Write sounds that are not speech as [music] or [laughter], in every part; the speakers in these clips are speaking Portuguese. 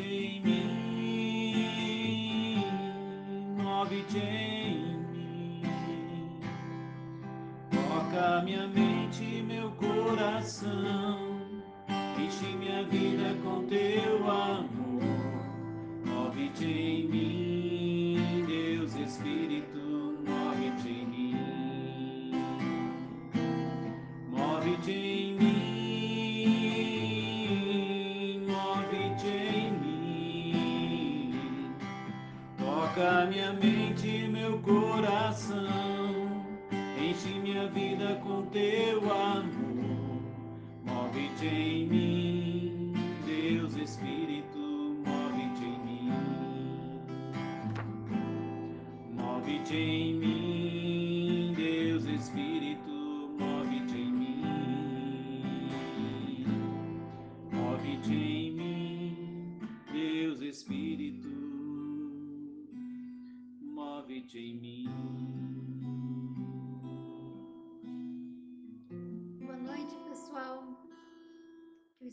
Move-te em mim, move-te em mim. Toca minha mente meu coração. Enche minha vida com teu amor. Move-te em mim, Deus Espírito, vida com teu amor. Move-te em mim, Deus Espírito, move-te em mim. Move-te em mim, Deus Espírito, move-te em mim. Move-te em mim, Deus Espírito, move-te em mim.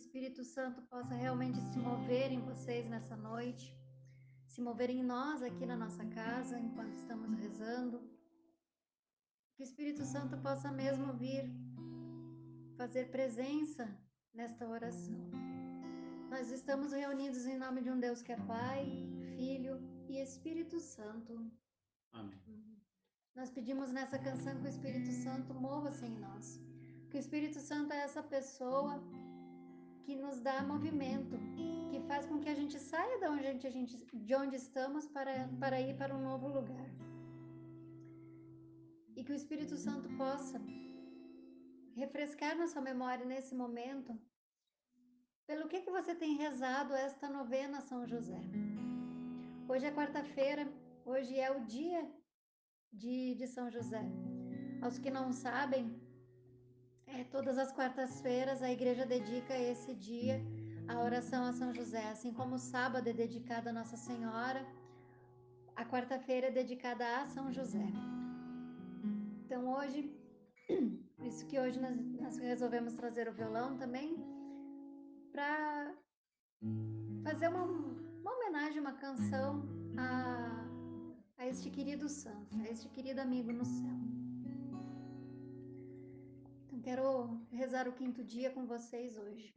Espírito Santo possa realmente se mover em vocês nessa noite, se mover em nós aqui na nossa casa enquanto estamos rezando. Que o Espírito Santo possa mesmo vir fazer presença nesta oração. Nós estamos reunidos em nome de um Deus que é Pai, Filho e Espírito Santo. Amém. Nós pedimos nessa canção que o Espírito Santo mova-se em nós. Que o Espírito Santo é essa pessoa que nos dá movimento, que faz com que a gente saia de onde, a gente, de onde estamos para, para ir para um novo lugar. E que o Espírito Santo possa refrescar na sua memória nesse momento pelo que, que você tem rezado esta novena São José. Hoje é quarta-feira, hoje é o dia de, de São José. Aos que não sabem, é, todas as quartas-feiras a igreja dedica esse dia à oração a São José, assim como o sábado é dedicado a Nossa Senhora, a quarta-feira é dedicada a São José. Então hoje, por [clears throat] isso que hoje nós, nós resolvemos trazer o violão também, para fazer uma, uma homenagem, uma canção a, a este querido santo, a este querido amigo no céu. Quero rezar o quinto dia com vocês hoje.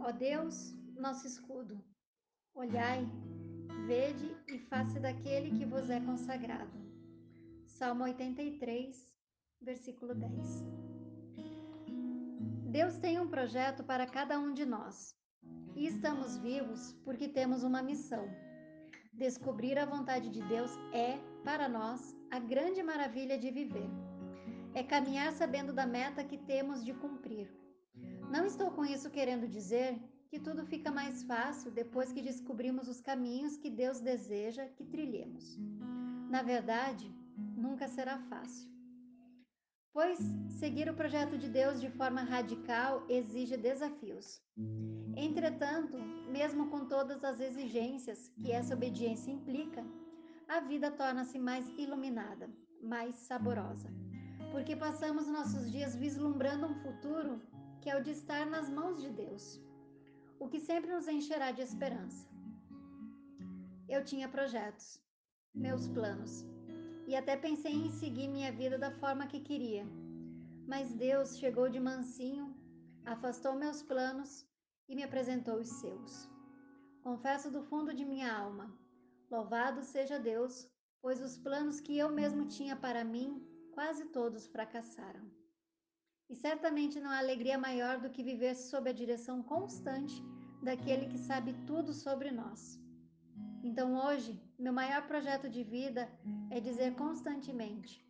Ó Deus, nosso escudo, olhai, vede e face daquele que vos é consagrado. Salmo 83, versículo 10. Deus tem um projeto para cada um de nós. E estamos vivos porque temos uma missão. Descobrir a vontade de Deus é, para nós, a grande maravilha de viver é caminhar sabendo da meta que temos de cumprir. Não estou com isso querendo dizer que tudo fica mais fácil depois que descobrimos os caminhos que Deus deseja que trilhemos. Na verdade, nunca será fácil. Pois seguir o projeto de Deus de forma radical exige desafios. Entretanto, mesmo com todas as exigências que essa obediência implica, a vida torna-se mais iluminada, mais saborosa porque passamos nossos dias vislumbrando um futuro que é o de estar nas mãos de Deus, o que sempre nos encherá de esperança. Eu tinha projetos, meus planos, e até pensei em seguir minha vida da forma que queria, mas Deus chegou de mansinho, afastou meus planos e me apresentou os seus. Confesso do fundo de minha alma: louvado seja Deus, pois os planos que eu mesmo tinha para mim quase todos fracassaram. E certamente não há alegria maior do que viver sob a direção constante daquele que sabe tudo sobre nós. Então hoje, meu maior projeto de vida é dizer constantemente: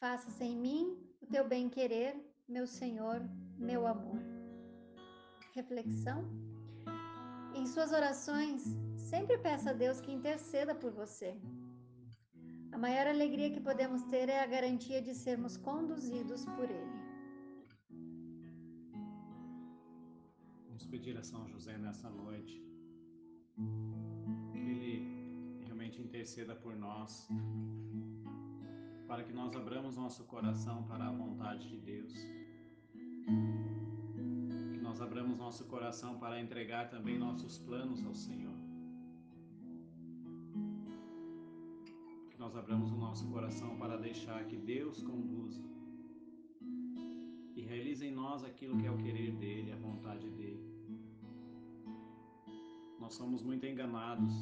Faça-se em mim o teu bem-querer, meu Senhor, meu amor. reflexão. Em suas orações, sempre peça a Deus que interceda por você. A maior alegria que podemos ter é a garantia de sermos conduzidos por Ele. Vamos pedir a São José nessa noite que Ele realmente interceda por nós, para que nós abramos nosso coração para a vontade de Deus. Que nós abramos nosso coração para entregar também nossos planos ao Senhor. Nós abramos o nosso coração para deixar que Deus conduza e realize em nós aquilo que é o querer dele, a vontade dele. Nós somos muito enganados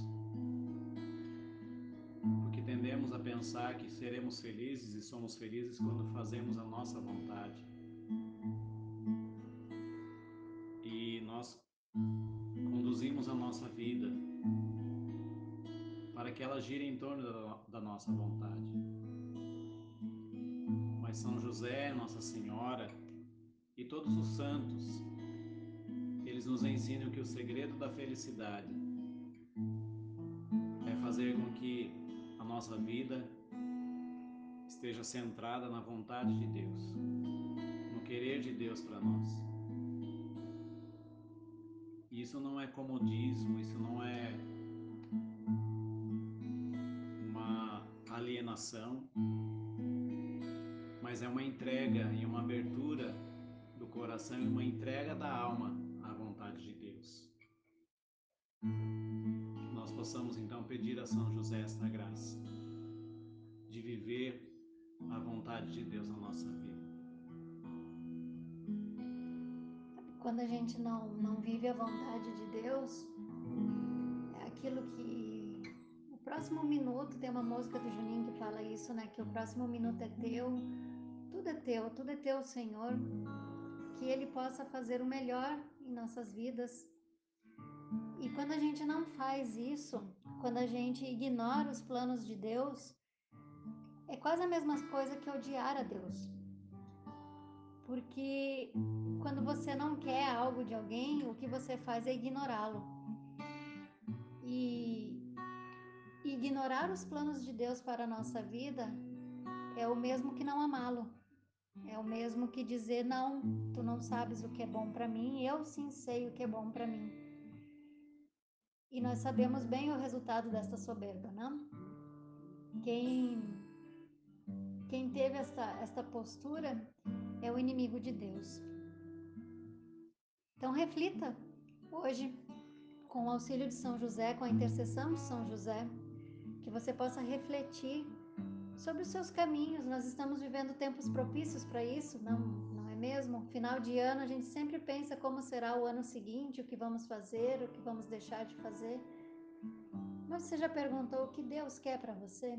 porque tendemos a pensar que seremos felizes e somos felizes quando fazemos a nossa vontade. E nós conduzimos a nossa vida para que ela gire em torno da, nossa vontade. Mas São José, Nossa Senhora e todos os santos, eles nos ensinam que o segredo da felicidade é fazer com que a nossa vida esteja centrada na vontade de Deus, no querer de Deus para nós. Isso não é comodismo, isso não é alienação, mas é uma entrega e uma abertura do coração e uma entrega da alma à vontade de Deus. Nós possamos então pedir a São José esta graça de viver a vontade de Deus na nossa vida. Quando a gente não, não vive a vontade de Deus, é aquilo que. Próximo minuto, tem uma música do Juninho que fala isso, né? Que o próximo minuto é teu, tudo é teu, tudo é teu, Senhor. Que Ele possa fazer o melhor em nossas vidas. E quando a gente não faz isso, quando a gente ignora os planos de Deus, é quase a mesma coisa que odiar a Deus. Porque quando você não quer algo de alguém, o que você faz é ignorá-lo. E ignorar os planos de Deus para a nossa vida é o mesmo que não amá-lo. É o mesmo que dizer não, tu não sabes o que é bom para mim, eu sim sei o que é bom para mim. E nós sabemos bem o resultado desta soberba, não? Quem quem teve esta, esta postura é o inimigo de Deus. Então, reflita hoje, com o auxílio de São José, com a intercessão de São José, que você possa refletir sobre os seus caminhos. Nós estamos vivendo tempos propícios para isso, não, não é mesmo? Final de ano, a gente sempre pensa como será o ano seguinte, o que vamos fazer, o que vamos deixar de fazer. Mas você já perguntou o que Deus quer para você?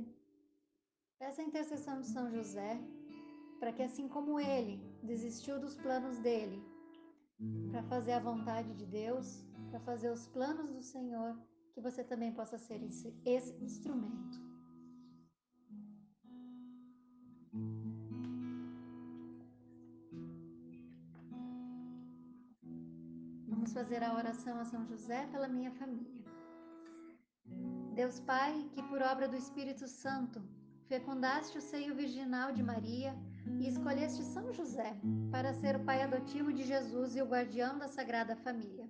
Peça a intercessão de São José, para que assim como ele desistiu dos planos dele, para fazer a vontade de Deus, para fazer os planos do Senhor, que você também possa ser esse, esse instrumento. Vamos fazer a oração a São José pela minha família. Deus Pai, que por obra do Espírito Santo fecundaste o seio virginal de Maria e escolheste São José para ser o pai adotivo de Jesus e o guardião da Sagrada Família.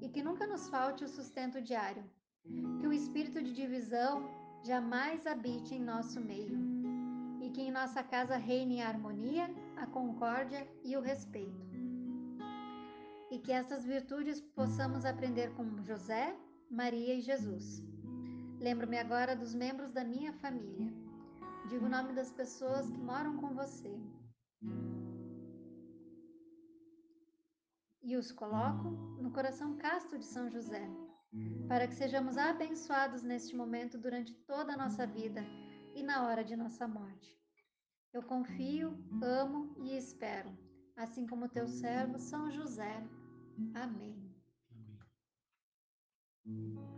e que nunca nos falte o sustento diário. Que o espírito de divisão jamais habite em nosso meio e que em nossa casa reine a harmonia, a concórdia e o respeito. E que estas virtudes possamos aprender com José, Maria e Jesus. Lembro-me agora dos membros da minha família. Digo o nome das pessoas que moram com você. E os coloco no coração casto de São José, para que sejamos abençoados neste momento durante toda a nossa vida e na hora de nossa morte. Eu confio, amo e espero, assim como teu servo São José. Amém. Pai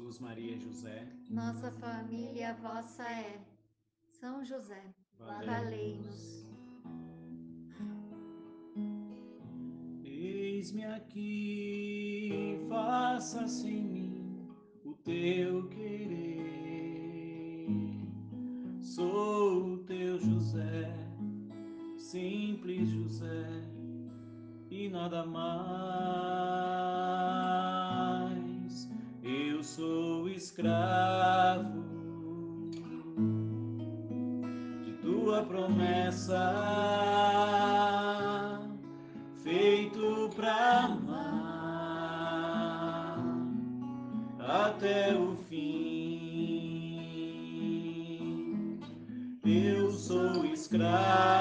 Jesus, Maria e José, Nossa família vossa é. São José, valei-nos. Eis-me aqui, faça-se em mim o teu querer. Sou o teu José, simples José, e nada mais. Sou escravo de tua promessa, feito pra amar até o fim. Eu sou escravo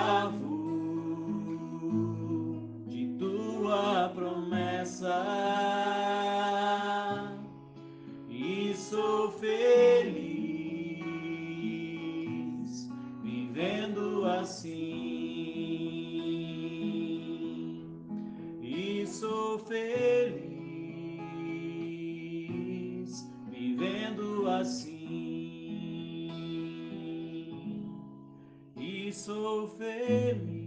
feliz vivendo assim. E sou feliz